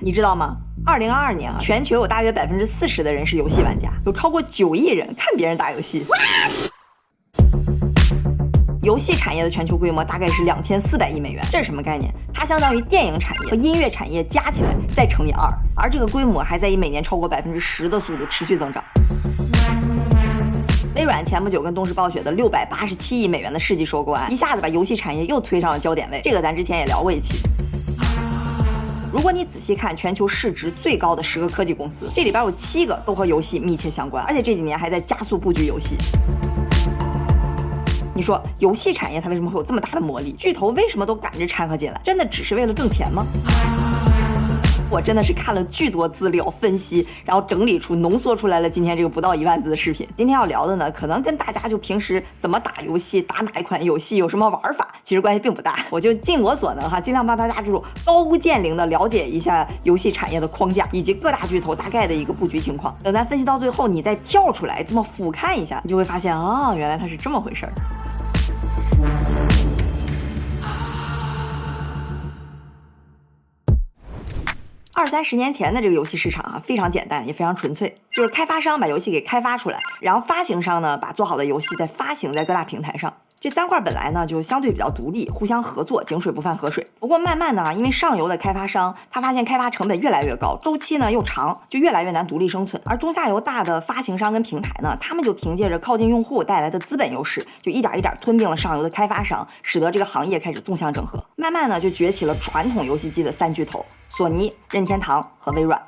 你知道吗？二零二二年啊，全球有大约百分之四十的人是游戏玩家，有超过九亿人看别人打游戏。游戏产业的全球规模大概是两千四百亿美元，这是什么概念？它相当于电影产业和音乐产业加起来再乘以二，而这个规模还在以每年超过百分之十的速度持续增长。微软前不久跟动视暴雪的六百八十七亿美元的世纪收购案，一下子把游戏产业又推上了焦点位。这个咱之前也聊过一期。如果你仔细看全球市值最高的十个科技公司，这里边有七个都和游戏密切相关，而且这几年还在加速布局游戏。你说游戏产业它为什么会有这么大的魔力？巨头为什么都赶着掺和进来？真的只是为了挣钱吗？我真的是看了巨多资料分析，然后整理出浓缩出来了今天这个不到一万字的视频。今天要聊的呢，可能跟大家就平时怎么打游戏、打哪一款游戏有什么玩法，其实关系并不大。我就尽我所能哈，尽量帮大家这种高屋建瓴的了解一下游戏产业的框架以及各大巨头大概的一个布局情况。等咱分析到最后，你再跳出来这么俯瞰一下，你就会发现啊，原来它是这么回事儿。二三十年前的这个游戏市场啊，非常简单，也非常纯粹，就是开发商把游戏给开发出来，然后发行商呢把做好的游戏再发行在各大平台上。这三块本来呢就相对比较独立，互相合作，井水不犯河水。不过慢慢的啊，因为上游的开发商他发现开发成本越来越高，周期呢又长，就越来越难独立生存。而中下游大的发行商跟平台呢，他们就凭借着靠近用户带来的资本优势，就一点一点吞并了上游的开发商，使得这个行业开始纵向整合。慢慢呢就崛起了传统游戏机的三巨头：索尼、任天堂和微软。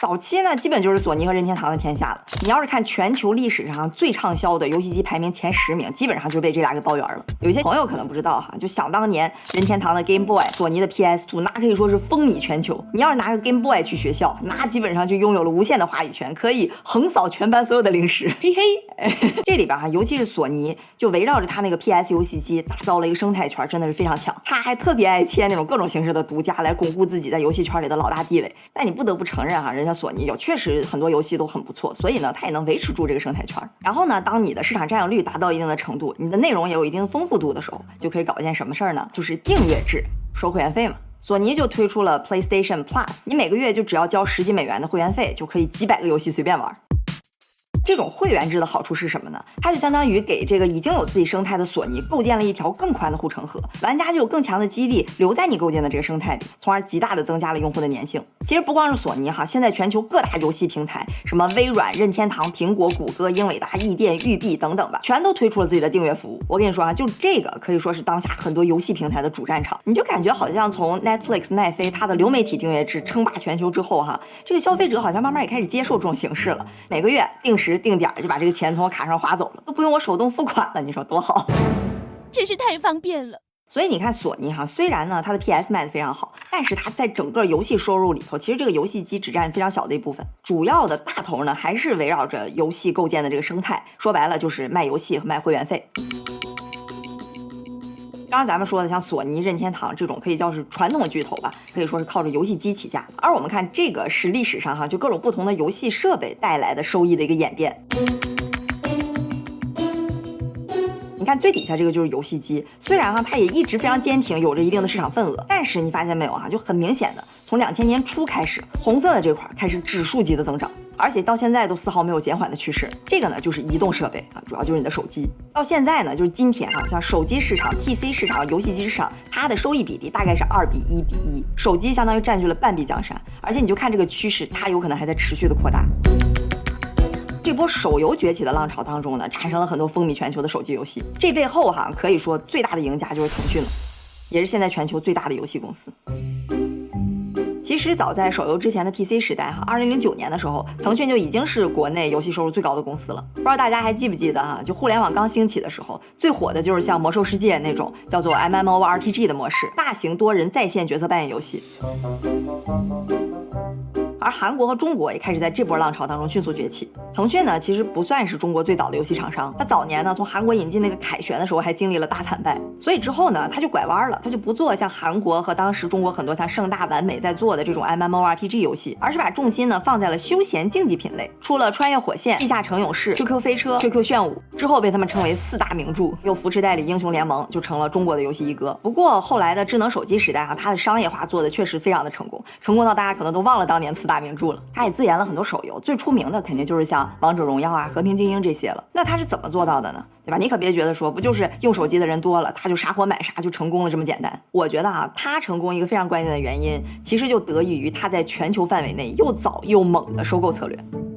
早期呢，基本就是索尼和任天堂的天下了。你要是看全球历史上最畅销的游戏机排名前十名，基本上就被这俩给包圆了。有些朋友可能不知道哈，就想当年任天堂的 Game Boy，索尼的 PS2，那可以说是风靡全球。你要是拿个 Game Boy 去学校，那基本上就拥有了无限的话语权，可以横扫全班所有的零食。嘿嘿，这里边哈，尤其是索尼，就围绕着它那个 PS 游戏机打造了一个生态圈，真的是非常强。他还特别爱签那种各种形式的独家，来巩固自己在游戏圈里的老大地位。但你不得不承认哈，人。像索尼有确实很多游戏都很不错，所以呢，它也能维持住这个生态圈。然后呢，当你的市场占有率达到一定的程度，你的内容也有一定丰富度的时候，就可以搞一件什么事儿呢？就是订阅制，收会员费嘛。索尼就推出了 PlayStation Plus，你每个月就只要交十几美元的会员费，就可以几百个游戏随便玩。这种会员制的好处是什么呢？它就相当于给这个已经有自己生态的索尼构建了一条更宽的护城河，玩家就有更强的激励留在你构建的这个生态里，从而极大的增加了用户的粘性。其实不光是索尼哈，现在全球各大游戏平台，什么微软、任天堂、苹果、谷歌、英伟达、易电、育碧等等吧，全都推出了自己的订阅服务。我跟你说啊，就这个可以说是当下很多游戏平台的主战场。你就感觉好像从 Netflix 奈飞它的流媒体订阅制称霸全球之后哈，这个消费者好像慢慢也开始接受这种形式了，每个月定时定点就把这个。钱从我卡上划走了，都不用我手动付款了，你说多好？真是太方便了。所以你看，索尼哈，虽然呢它的 PS 卖的非常好，但是它在整个游戏收入里头，其实这个游戏机只占非常小的一部分，主要的大头呢还是围绕着游戏构建的这个生态。说白了就是卖游戏和卖会员费。刚刚咱们说的像索尼、任天堂这种可以叫是传统巨头吧，可以说是靠着游戏机起家的。而我们看这个是历史上哈，就各种不同的游戏设备带来的收益的一个演变。看最底下这个就是游戏机，虽然哈它也一直非常坚挺，有着一定的市场份额，但是你发现没有哈，就很明显的从两千年初开始，红色的这块开始指数级的增长。而且到现在都丝毫没有减缓的趋势。这个呢，就是移动设备啊，主要就是你的手机。到现在呢，就是今天哈，像手机市场、PC 市场、游戏机市场，它的收益比例大概是二比一比一，手机相当于占据了半壁江山。而且你就看这个趋势，它有可能还在持续的扩大。这波手游崛起的浪潮当中呢，产生了很多风靡全球的手机游戏。这背后哈，可以说最大的赢家就是腾讯了，也是现在全球最大的游戏公司。其实早在手游之前的 PC 时代，哈，二零零九年的时候，腾讯就已经是国内游戏收入最高的公司了。不知道大家还记不记得哈？就互联网刚兴起的时候，最火的就是像魔兽世界那种叫做 MMORPG 的模式，大型多人在线角色扮演游戏。而韩国和中国也开始在这波浪潮当中迅速崛起。腾讯呢，其实不算是中国最早的游戏厂商，它早年呢从韩国引进那个凯旋的时候还经历了大惨败，所以之后呢，它就拐弯了，它就不做像韩国和当时中国很多像盛大、完美在做的这种 MMORPG 游戏，而是把重心呢放在了休闲竞技品类，出了《穿越火线》《地下城勇士》、QQ 飞车、QQ 炫舞之后被他们称为四大名著，又扶持代理英雄联盟，就成了中国的游戏一哥。不过后来的智能手机时代啊，它的商业化做的确实非常的成功，成功到大家可能都忘了当年四大名著了。他也自研了很多手游，最出名的肯定就是像王者荣耀啊、和平精英这些了。那他是怎么做到的呢？对吧？你可别觉得说不就是用手机的人多了，他就啥货买啥就成功了这么简单。我觉得啊，他成功一个非常关键的原因，其实就得益于他在全球范围内又早又猛的收购策略。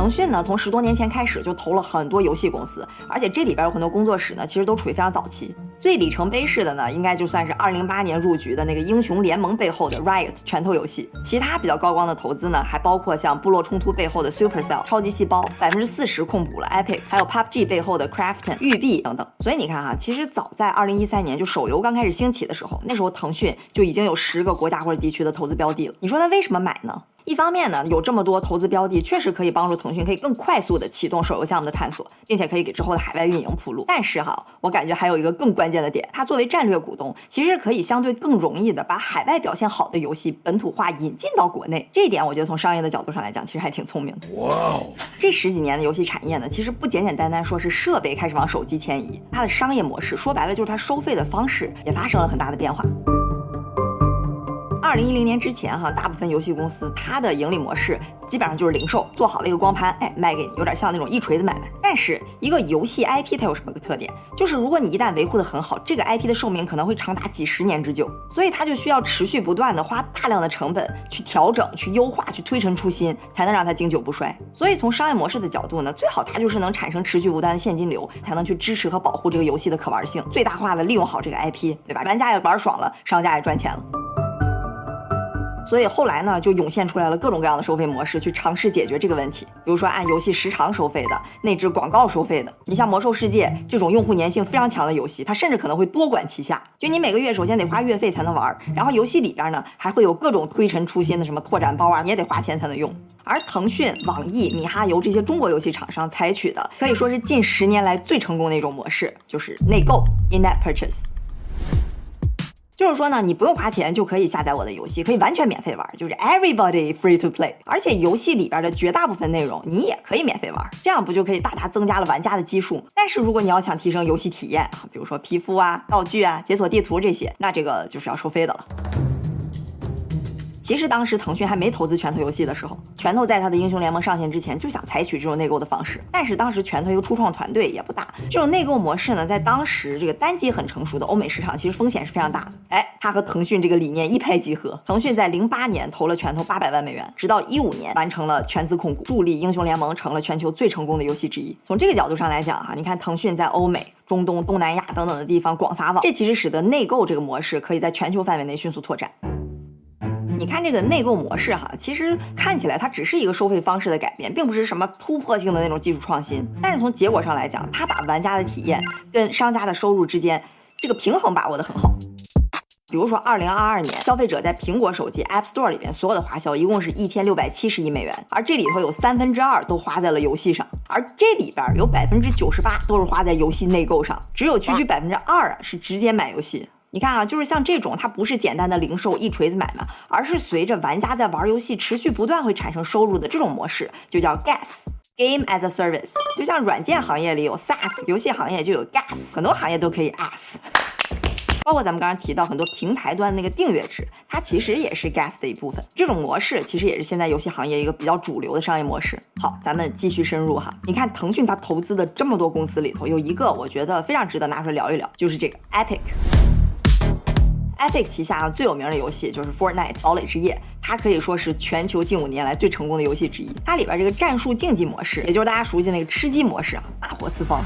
腾讯呢，从十多年前开始就投了很多游戏公司，而且这里边有很多工作室呢，其实都处于非常早期。最里程碑式的呢，应该就算是二零零八年入局的那个英雄联盟背后的 Riot 拳头游戏。其他比较高光的投资呢，还包括像部落冲突背后的 Supercell 超级细胞，百分之四十控股了 Epic，还有 PUBG 背后的 Krafton 育碧等等。所以你看哈，其实早在二零一三年就手游刚开始兴起的时候，那时候腾讯就已经有十个国家或者地区的投资标的了。你说他为什么买呢？一方面呢，有这么多投资标的，确实可以帮助腾讯可以更快速的启动手游项目的探索，并且可以给之后的海外运营铺路。但是哈，我感觉还有一个更关键的点，它作为战略股东，其实可以相对更容易的把海外表现好的游戏本土化引进到国内。这一点我觉得从商业的角度上来讲，其实还挺聪明的。哇哦！这十几年的游戏产业呢，其实不简简单单说是设备开始往手机迁移，它的商业模式说白了就是它收费的方式也发生了很大的变化。二零一零年之前，哈，大部分游戏公司它的盈利模式基本上就是零售，做好了一个光盘，哎，卖给你，有点像那种一锤子买卖。但是一个游戏 IP 它有什么个特点？就是如果你一旦维护的很好，这个 IP 的寿命可能会长达几十年之久，所以它就需要持续不断的花大量的成本去调整、去优化、去推陈出新，才能让它经久不衰。所以从商业模式的角度呢，最好它就是能产生持续不断的现金流，才能去支持和保护这个游戏的可玩性，最大化的利用好这个 IP，对吧？玩家也玩爽了，商家也赚钱了。所以后来呢，就涌现出来了各种各样的收费模式，去尝试解决这个问题。比如说按游戏时长收费的，内置广告收费的。你像《魔兽世界》这种用户粘性非常强的游戏，它甚至可能会多管齐下。就你每个月首先得花月费才能玩，然后游戏里边呢还会有各种推陈出新的什么拓展包啊，你也得花钱才能用。而腾讯、网易、米哈游这些中国游戏厂商采取的，可以说是近十年来最成功的一种模式，就是内购 （in-app purchase）。就是说呢，你不用花钱就可以下载我的游戏，可以完全免费玩，就是 everybody free to play。而且游戏里边的绝大部分内容你也可以免费玩，这样不就可以大大增加了玩家的基数？但是如果你要想提升游戏体验啊，比如说皮肤啊、道具啊、解锁地图这些，那这个就是要收费的了。其实当时腾讯还没投资拳头游戏的时候，拳头在它的英雄联盟上线之前就想采取这种内购的方式。但是当时拳头一个初创团队也不大，这种内购模式呢，在当时这个单机很成熟的欧美市场，其实风险是非常大的。哎，它和腾讯这个理念一拍即合，腾讯在零八年投了拳头八百万美元，直到一五年完成了全资控股，助力英雄联盟成了全球最成功的游戏之一。从这个角度上来讲哈，你看腾讯在欧美、中东、东南亚等等的地方广撒网，这其实使得内购这个模式可以在全球范围内迅速拓展。你看这个内购模式哈，其实看起来它只是一个收费方式的改变，并不是什么突破性的那种技术创新。但是从结果上来讲，它把玩家的体验跟商家的收入之间这个平衡把握得很好。比如说，二零二二年消费者在苹果手机 App Store 里边所有的花销一共是一千六百七十亿美元，而这里头有三分之二都花在了游戏上，而这里边有百分之九十八都是花在游戏内购上，只有区区百分之二啊是直接买游戏。你看啊，就是像这种，它不是简单的零售一锤子买卖，而是随着玩家在玩游戏持续不断会产生收入的这种模式，就叫 Gas Game as a Service。就像软件行业里有 SaaS，游戏行业就有 GaaS，很多行业都可以 AS。包括咱们刚刚提到很多平台端那个订阅制，它其实也是 GaaS 的一部分。这种模式其实也是现在游戏行业一个比较主流的商业模式。好，咱们继续深入哈。你看腾讯它投资的这么多公司里头，有一个我觉得非常值得拿出来聊一聊，就是这个 Epic。Epic 旗下最有名的游戏就是 Fortnite 堡垒之夜，它可以说是全球近五年来最成功的游戏之一。它里边这个战术竞技模式，也就是大家熟悉那个吃鸡模式啊，大火四方。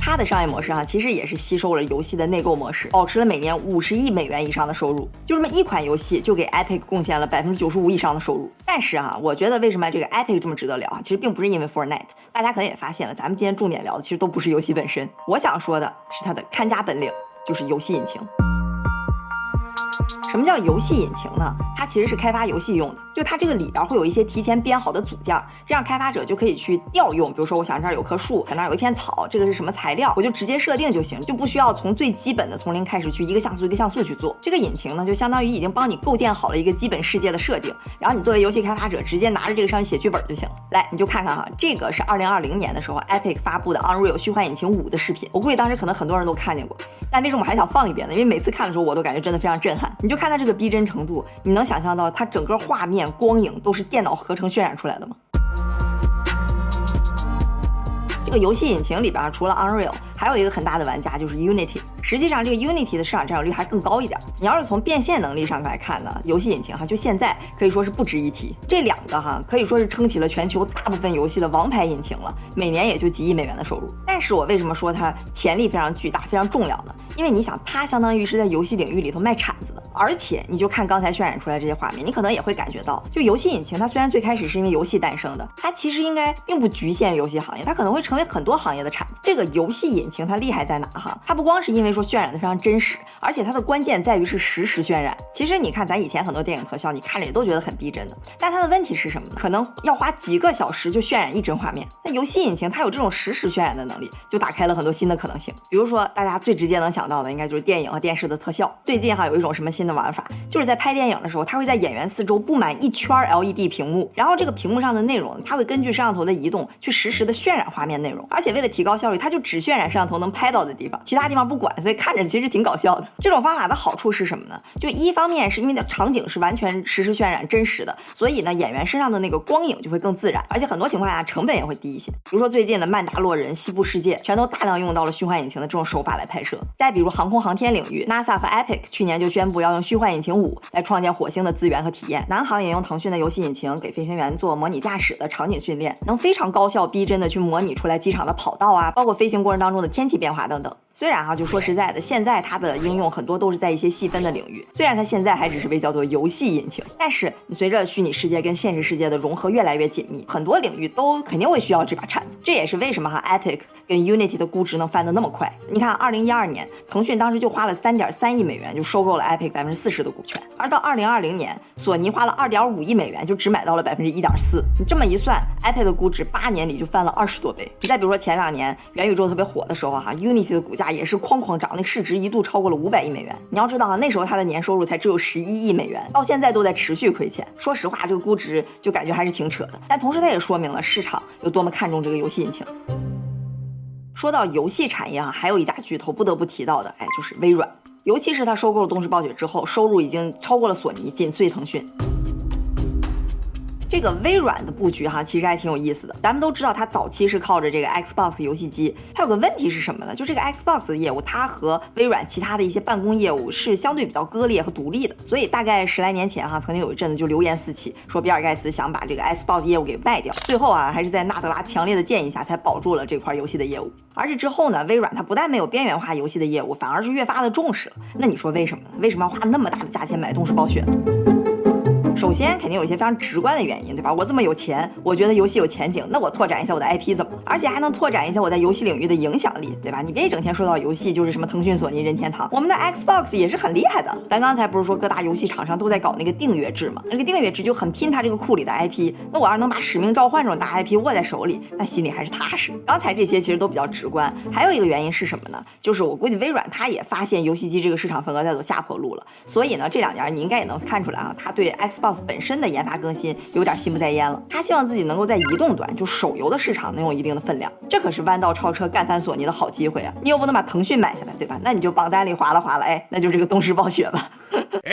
它的商业模式啊，其实也是吸收了游戏的内购模式，保持了每年五十亿美元以上的收入。就这么一款游戏，就给 Epic 贡献了百分之九十五以上的收入。但是啊，我觉得为什么这个 Epic 这么值得聊啊？其实并不是因为 Fortnite，大家可能也发现了，咱们今天重点聊的其实都不是游戏本身。我想说的是它的看家本领。就是游戏引擎。什么叫游戏引擎呢？它其实是开发游戏用的，就它这个里边会有一些提前编好的组件，这样开发者就可以去调用。比如说，我想这儿有棵树，想这儿有一片草，这个是什么材料，我就直接设定就行，就不需要从最基本的从零开始去一个像素一个像素去做。这个引擎呢，就相当于已经帮你构建好了一个基本世界的设定，然后你作为游戏开发者，直接拿着这个上面写剧本就行了。来，你就看看哈，这个是二零二零年的时候 Epic 发布的 Unreal 虚幻引擎五的视频，我估计当时可能很多人都看见过。但为什么我还想放一遍呢？因为每次看的时候，我都感觉真的非常震撼。你就看它这个逼真程度，你能想象到它整个画面光影都是电脑合成渲染出来的吗？这个游戏引擎里边除了 Unreal，还有一个很大的玩家就是 Unity。实际上，这个 Unity 的市场占有率还更高一点。你要是从变现能力上来看呢，游戏引擎哈，就现在可以说是不值一提。这两个哈，可以说是撑起了全球大部分游戏的王牌引擎了，每年也就几亿美元的收入。但是我为什么说它潜力非常巨大、非常重要呢？因为你想，它相当于是在游戏领域里头卖铲子的。而且，你就看刚才渲染出来这些画面，你可能也会感觉到，就游戏引擎它虽然最开始是因为游戏诞生的，它其实应该并不局限于游戏行业，它可能会成为很多行业的铲子。这个游戏引情它厉害在哪哈？它不光是因为说渲染的非常真实，而且它的关键在于是实时渲染。其实你看咱以前很多电影特效，你看着也都觉得很逼真的，但它的问题是什么？可能要花几个小时就渲染一帧画面。那游戏引擎它有这种实时渲染的能力，就打开了很多新的可能性。比如说大家最直接能想到的，应该就是电影和电视的特效。最近哈有一种什么新的玩法，就是在拍电影的时候，它会在演员四周布满一圈 LED 屏幕，然后这个屏幕上的内容，它会根据摄像头的移动去实时的渲染画面内容。而且为了提高效率，它就只渲染摄像头能拍到的地方，其他地方不管，所以看着其实挺搞笑的。这种方法的好处是什么呢？就一方面是因为的场景是完全实时渲染真实的，所以呢演员身上的那个光影就会更自然，而且很多情况下成本也会低一些。比如说最近的《曼达洛人》《西部世界》，全都大量用到了虚幻引擎的这种手法来拍摄。再比如航空航天领域，NASA 和 Epic 去年就宣布要用虚幻引擎五来创建火星的资源和体验。南航也用腾讯的游戏引擎给飞行员做模拟驾驶的场景训练，能非常高效逼真的去模拟出来机场的跑道啊，包括飞行过程当中的天气变化等等。虽然哈，就说实在的，现在它的应用很多都是在一些细分的领域。虽然它现在还只是被叫做游戏引擎，但是你随着虚拟世界跟现实世界的融合越来越紧密，很多领域都肯定会需要这把铲子。这也是为什么哈，Epic 跟 Unity 的估值能翻得那么快。你看，二零一二年，腾讯当时就花了三点三亿美元就收购了 Epic 百分之四十的股权，而到二零二零年，索尼花了二点五亿美元就只买到了百分之一点四。你这么一算，Epic 的估值八年里就翻了二十多倍。你再比如说前两年元宇宙特别火的时候哈，Unity 的股价也是哐哐涨，那市值一度超过了五百亿美元。你要知道啊，那时候它的年收入才只有十一亿美元，到现在都在持续亏钱。说实话，这个估值就感觉还是挺扯的。但同时，它也说明了市场有多么看重这个游戏引擎。说到游戏产业啊，还有一家巨头不得不提到的，哎，就是微软。尤其是它收购了动视暴雪之后，收入已经超过了索尼，紧随腾讯。这个微软的布局哈，其实还挺有意思的。咱们都知道，它早期是靠着这个 Xbox 游戏机。它有个问题是什么呢？就这个 Xbox 的业务，它和微软其他的一些办公业务是相对比较割裂和独立的。所以大概十来年前哈，曾经有一阵子就流言四起，说比尔盖茨想把这个 Xbox 业务给卖掉。最后啊，还是在纳德拉强烈的建议下，才保住了这块游戏的业务。而这之后呢，微软它不但没有边缘化游戏的业务，反而是越发的重视了。那你说为什么？为什么要花那么大的价钱买动视暴雪呢？首先，肯定有一些非常直观的原因，对吧？我这么有钱，我觉得游戏有前景，那我拓展一下我的 IP 怎么？而且还能拓展一下我在游戏领域的影响力，对吧？你别整天说到游戏就是什么腾讯、索尼、任天堂，我们的 Xbox 也是很厉害的。咱刚才不是说各大游戏厂商都在搞那个订阅制吗？那个订阅制就很拼它这个库里的 IP。那我要是能把使命召唤这种大 IP 握在手里，那心里还是踏实。刚才这些其实都比较直观，还有一个原因是什么呢？就是我估计微软它也发现游戏机这个市场份额在走下坡路了，所以呢，这两年你应该也能看出来啊，它对 X Xbox 本身的研发。更新有点心不在焉了，他希望自己能够在移动端，就手游的市场能有一定的分量，这可是弯道超车干翻索尼的好机会啊！你又不能把腾讯买下来，对吧？那你就榜单里划拉划拉，哎，那就是这个动视暴雪吧。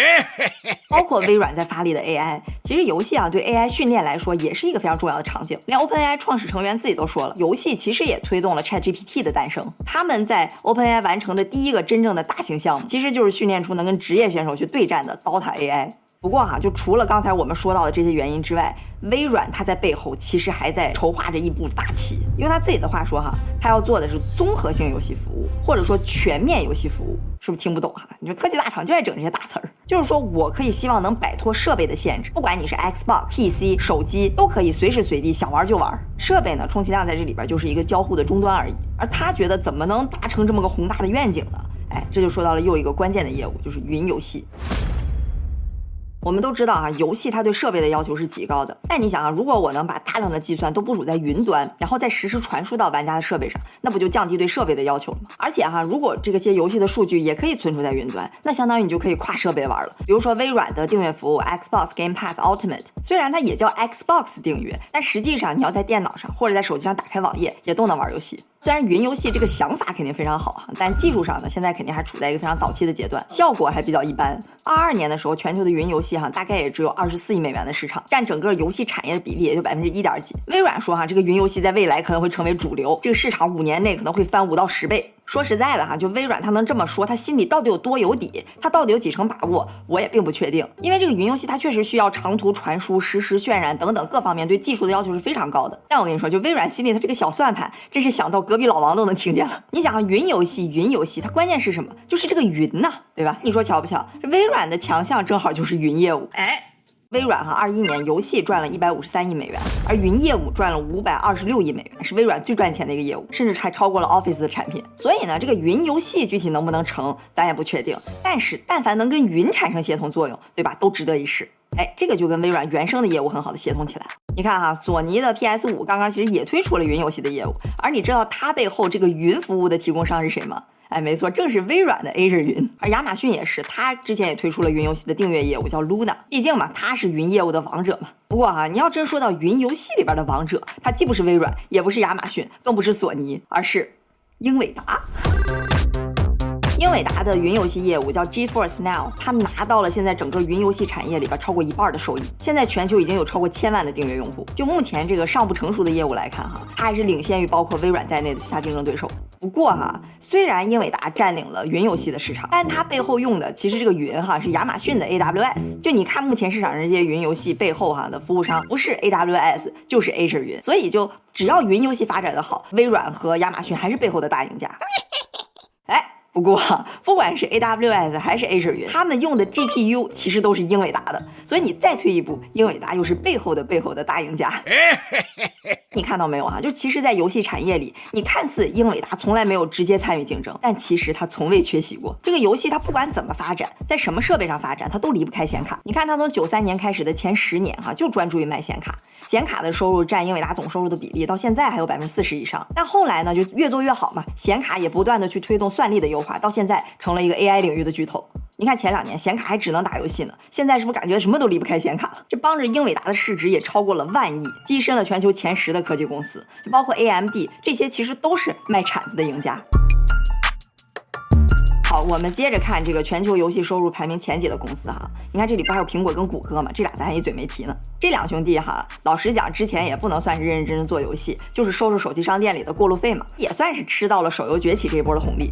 包括微软在发力的 AI，其实游戏啊对 AI 训练来说也是一个非常重要的场景。连 OpenAI 创始成员自己都说了，游戏其实也推动了 ChatGPT 的诞生。他们在 OpenAI 完成的第一个真正的大型项目，其实就是训练出能跟职业选手去对战的 Dota AI。不过哈，就除了刚才我们说到的这些原因之外，微软它在背后其实还在筹划着一步大棋。用他自己的话说哈，他要做的是综合性游戏服务，或者说全面游戏服务，是不是听不懂哈？你说科技大厂就爱整这些大词儿，就是说我可以希望能摆脱设备的限制，不管你是 Xbox、PC、手机，都可以随时随地想玩就玩。设备呢，充其量在这里边就是一个交互的终端而已。而他觉得怎么能达成这么个宏大的愿景呢？哎，这就说到了又一个关键的业务，就是云游戏。我们都知道啊，游戏它对设备的要求是极高的。但你想啊，如果我能把大量的计算都部署在云端，然后再实时传输到玩家的设备上，那不就降低对设备的要求了吗？而且哈，如果这个些游戏的数据也可以存储在云端，那相当于你就可以跨设备玩了。比如说微软的订阅服务 Xbox Game Pass Ultimate，虽然它也叫 Xbox 订阅，但实际上你要在电脑上或者在手机上打开网页，也都能玩游戏。虽然云游戏这个想法肯定非常好哈，但技术上呢，现在肯定还处在一个非常早期的阶段，效果还比较一般。二二年的时候，全球的云游戏哈，大概也只有二十四亿美元的市场，占整个游戏产业的比例也就百分之一点几。微软说哈，这个云游戏在未来可能会成为主流，这个市场五年内可能会翻五到十倍。说实在的哈，就微软它能这么说，它心里到底有多有底？它到底有几成把握？我也并不确定，因为这个云游戏它确实需要长途传输、实时渲染等等各方面对技术的要求是非常高的。但我跟你说，就微软心里它这个小算盘，真是想到隔壁老王都能听见了。你想啊，云游戏，云游戏，它关键是什么？就是这个云呐，对吧？你说巧不巧？这微软的强项正好就是云业务。哎。微软哈，二一年游戏赚了一百五十三亿美元，而云业务赚了五百二十六亿美元，是微软最赚钱的一个业务，甚至还超过了 Office 的产品。所以呢，这个云游戏具体能不能成，咱也不确定。但是，但凡能跟云产生协同作用，对吧，都值得一试。哎，这个就跟微软原生的业务很好的协同起来。你看哈，索尼的 PS 五刚刚其实也推出了云游戏的业务，而你知道它背后这个云服务的提供商是谁吗？哎，没错，正是微软的 Azure 云，而亚马逊也是，它之前也推出了云游戏的订阅业务，叫 Luna。毕竟嘛，它是云业务的王者嘛。不过哈，你要真说到云游戏里边的王者，它既不是微软，也不是亚马逊，更不是索尼，而是英伟达。英伟达的云游戏业务叫 GeForce Now，它拿到了现在整个云游戏产业里边超过一半的收益。现在全球已经有超过千万的订阅用户。就目前这个尚不成熟的业务来看，哈，它还是领先于包括微软在内的其他竞争对手。不过哈，虽然英伟达占领了云游戏的市场，但它背后用的其实这个云哈是亚马逊的 AWS。就你看目前市场上这些云游戏背后哈的服务商，不是 AWS 就是 Azure 云。所以就只要云游戏发展的好，微软和亚马逊还是背后的大赢家。哎。不过，不管是 AWS 还是 Azure 云，他们用的 GPU 其实都是英伟达的。所以你再退一步，英伟达又是背后的背后的大赢家。你看到没有啊？就其实，在游戏产业里，你看似英伟达从来没有直接参与竞争，但其实它从未缺席过。这个游戏它不管怎么发展，在什么设备上发展，它都离不开显卡。你看它从九三年开始的前十年，哈，就专注于卖显卡。显卡的收入占英伟达总收入的比例，到现在还有百分之四十以上。但后来呢，就越做越好嘛，显卡也不断的去推动算力的优化，到现在成了一个 AI 领域的巨头。你看前两年显卡还只能打游戏呢，现在是不是感觉什么都离不开显卡了？这帮着英伟达的市值也超过了万亿，跻身了全球前十的科技公司，就包括 AMD 这些，其实都是卖铲子的赢家。好，我们接着看这个全球游戏收入排名前几的公司哈。你看这里不还有苹果跟谷歌吗？这俩咱还一嘴没提呢。这两兄弟哈，老实讲，之前也不能算是认认真真做游戏，就是收收手机商店里的过路费嘛，也算是吃到了手游崛起这一波的红利。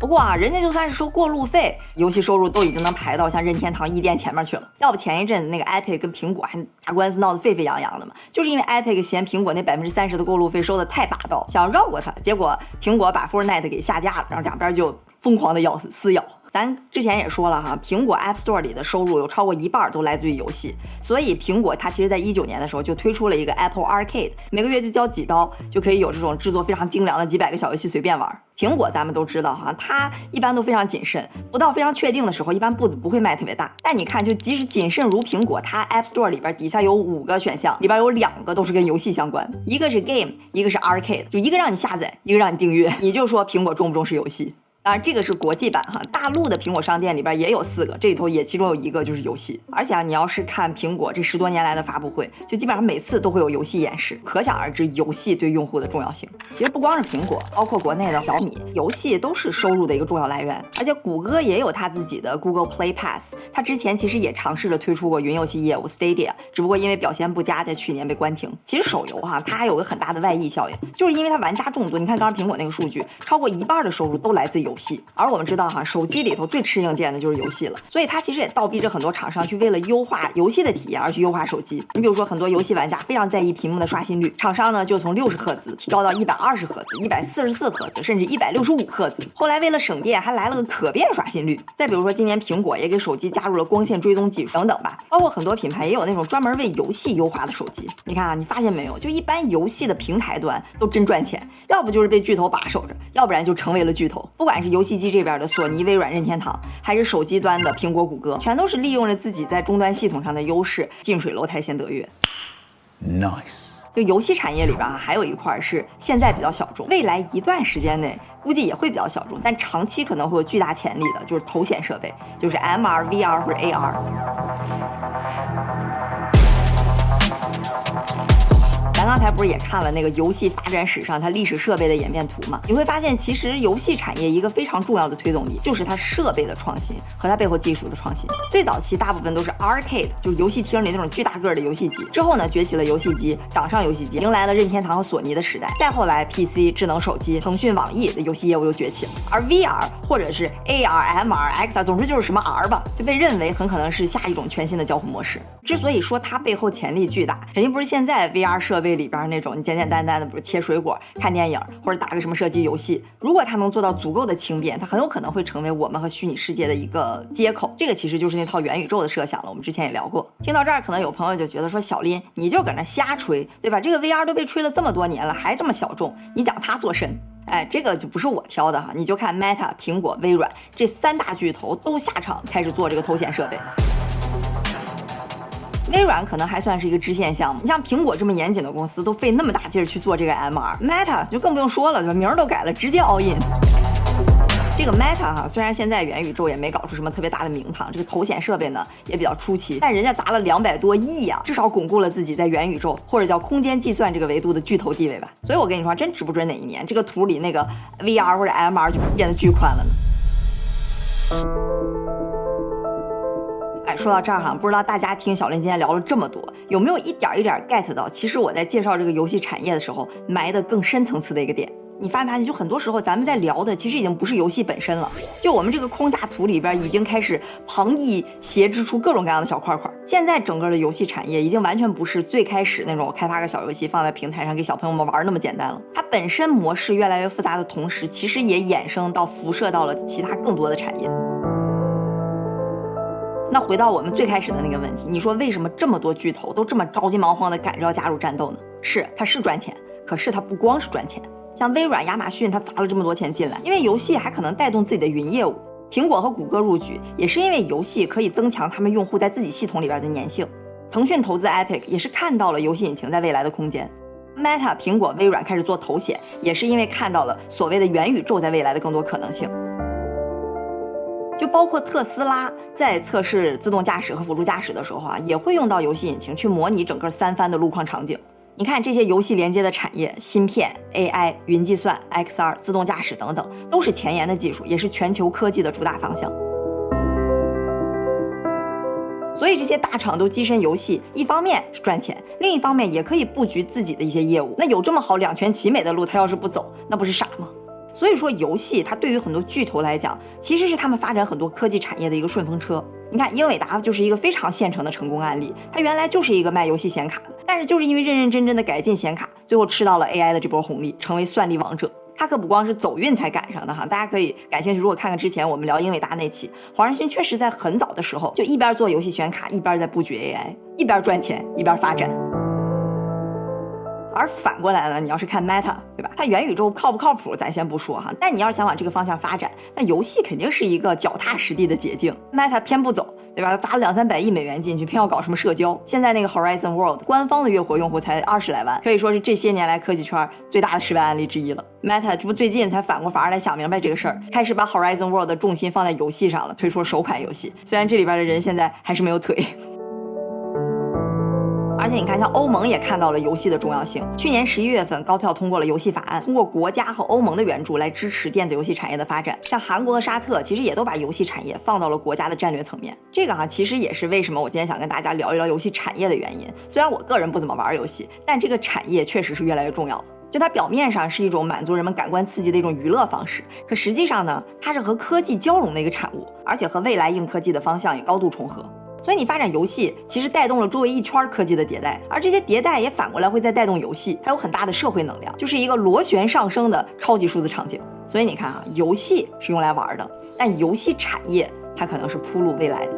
不过啊，人家就算是收过路费，游戏收入都已经能排到像任天堂、一店前面去了。要不前一阵子那个 Epic 跟苹果还打官司闹得沸沸扬扬的嘛，就是因为 Epic 嫌苹果那百分之三十的过路费收的太霸道，想绕过它，结果苹果把 Fortnite 给下架了，然后两边就。疯狂的咬撕咬，咱之前也说了哈，苹果 App Store 里的收入有超过一半都来自于游戏，所以苹果它其实在一九年的时候就推出了一个 Apple Arcade，每个月就交几刀就可以有这种制作非常精良的几百个小游戏随便玩。苹果咱们都知道哈，它一般都非常谨慎，不到非常确定的时候，一般步子不会迈特别大。但你看，就即使谨慎如苹果，它 App Store 里边底下有五个选项，里边有两个都是跟游戏相关，一个是 Game，一个是 Arcade，就一个让你下载，一个让你订阅，你就说苹果重不重视游戏？当然，这个是国际版哈，大陆的苹果商店里边也有四个，这里头也其中有一个就是游戏。而且啊，你要是看苹果这十多年来的发布会，就基本上每次都会有游戏演示，可想而知游戏对用户的重要性。其实不光是苹果，包括国内的小米，游戏都是收入的一个重要来源。而且谷歌也有它自己的 Google Play Pass，它之前其实也尝试着推出过云游戏业务 Stadia，只不过因为表现不佳，在去年被关停。其实手游哈，它还有个很大的外溢效应，就是因为它玩家众多。你看刚刚苹果那个数据，超过一半的收入都来自游。戏，而我们知道哈，手机里头最吃硬件的就是游戏了，所以它其实也倒逼着很多厂商去为了优化游戏的体验而去优化手机。你比如说，很多游戏玩家非常在意屏幕的刷新率，厂商呢就从六十赫兹提高到一百二十赫兹、一百四十四赫兹，甚至一百六十五赫兹。后来为了省电，还来了个可变刷新率。再比如说，今年苹果也给手机加入了光线追踪技术等等吧，包括很多品牌也有那种专门为游戏优化的手机。你看啊，你发现没有？就一般游戏的平台端都真赚钱，要不就是被巨头把守着，要不然就成为了巨头。不管管是游戏机这边的索尼、微软、任天堂，还是手机端的苹果、谷歌，全都是利用了自己在终端系统上的优势，近水楼台先得月。Nice。就游戏产业里边啊，还有一块是现在比较小众，未来一段时间内估计也会比较小众，但长期可能会有巨大潜力的，就是头显设备，就是 MR、VR 或者 AR。咱刚才不是也看了那个游戏发展史上它历史设备的演变图吗？你会发现，其实游戏产业一个非常重要的推动力就是它设备的创新和它背后技术的创新。最早期大部分都是 arcade，就是游戏厅里那种巨大个儿的游戏机。之后呢，崛起了游戏机，掌上游戏机，迎来了任天堂和索尼的时代。再后来，PC、智能手机、腾讯、网易的游戏业务又崛起了。而 VR 或者是 AR、MR、XR，总之就是什么 R 吧，就被认为很可能是下一种全新的交互模式。之所以说它背后潜力巨大，肯定不是现在 VR 设备。里边那种你简简单单的，比如切水果、看电影或者打个什么射击游戏。如果它能做到足够的轻便，它很有可能会成为我们和虚拟世界的一个接口。这个其实就是那套元宇宙的设想了。我们之前也聊过。听到这儿，可能有朋友就觉得说，小林你就搁那瞎吹，对吧？这个 VR 都被吹了这么多年了，还这么小众，你讲它做甚？哎，这个就不是我挑的哈，你就看 Meta、苹果、微软这三大巨头都下场开始做这个头显设备。微软可能还算是一个支线项目，你像苹果这么严谨的公司都费那么大劲儿去做这个 MR，Meta 就更不用说了，对吧？名儿都改了，直接 all in。这个 Meta 哈，虽然现在元宇宙也没搞出什么特别大的名堂，这个头显设备呢也比较初期，但人家砸了两百多亿呀，至少巩固了自己在元宇宙或者叫空间计算这个维度的巨头地位吧。所以我跟你说，真指不准哪一年这个图里那个 VR 或者 MR 就变得巨宽了呢。说到这儿哈，不知道大家听小林今天聊了这么多，有没有一点一点 get 到？其实我在介绍这个游戏产业的时候，埋的更深层次的一个点。你发没发现，就很多时候咱们在聊的，其实已经不是游戏本身了。就我们这个框架图里边，已经开始旁逸斜织出各种各样的小块块。现在整个的游戏产业已经完全不是最开始那种开发个小游戏放在平台上给小朋友们玩那么简单了。它本身模式越来越复杂的同时，其实也衍生到辐射到了其他更多的产业。那回到我们最开始的那个问题，你说为什么这么多巨头都这么着急忙慌的赶着要加入战斗呢？是，它是赚钱，可是它不光是赚钱。像微软、亚马逊，它砸了这么多钱进来，因为游戏还可能带动自己的云业务。苹果和谷歌入局，也是因为游戏可以增强他们用户在自己系统里边的粘性。腾讯投资 Epic，也是看到了游戏引擎在未来的空间。Meta、苹果、微软开始做头显，也是因为看到了所谓的元宇宙在未来的更多可能性。就包括特斯拉在测试自动驾驶和辅助驾驶的时候啊，也会用到游戏引擎去模拟整个三番的路况场景。你看这些游戏连接的产业，芯片、AI、云计算、XR、自动驾驶等等，都是前沿的技术，也是全球科技的主打方向。所以这些大厂都跻身游戏，一方面是赚钱，另一方面也可以布局自己的一些业务。那有这么好两全其美的路，他要是不走，那不是傻吗？所以说，游戏它对于很多巨头来讲，其实是他们发展很多科技产业的一个顺风车。你看，英伟达就是一个非常现成的成功案例。它原来就是一个卖游戏显卡的，但是就是因为认认真真的改进显卡，最后吃到了 AI 的这波红利，成为算力王者。它可不光是走运才赶上的哈，大家可以感兴趣，如果看看之前我们聊英伟达那期，黄仁勋确实在很早的时候就一边做游戏显卡，一边在布局 AI，一边赚钱一边发展。而反过来呢，你要是看 Meta，对吧？它元宇宙靠不靠谱，咱先不说哈。但你要是想往这个方向发展，那游戏肯定是一个脚踏实地的捷径。Meta 偏不走，对吧？砸了两三百亿美元进去，偏要搞什么社交。现在那个 Horizon World 官方的月活用户才二十来万，可以说是这些年来科技圈最大的失败案例之一了。Meta 这不最近才反过法儿来想明白这个事儿，开始把 Horizon World 的重心放在游戏上了，推出了首款游戏。虽然这里边的人现在还是没有腿。而且你看，像欧盟也看到了游戏的重要性。去年十一月份，高票通过了游戏法案，通过国家和欧盟的援助来支持电子游戏产业的发展。像韩国和沙特，其实也都把游戏产业放到了国家的战略层面。这个哈，其实也是为什么我今天想跟大家聊一聊游戏产业的原因。虽然我个人不怎么玩游戏，但这个产业确实是越来越重要了。就它表面上是一种满足人们感官刺激的一种娱乐方式，可实际上呢，它是和科技交融的一个产物，而且和未来硬科技的方向也高度重合。所以你发展游戏，其实带动了周围一圈科技的迭代，而这些迭代也反过来会再带动游戏，它有很大的社会能量，就是一个螺旋上升的超级数字场景。所以你看啊，游戏是用来玩的，但游戏产业它可能是铺路未来的。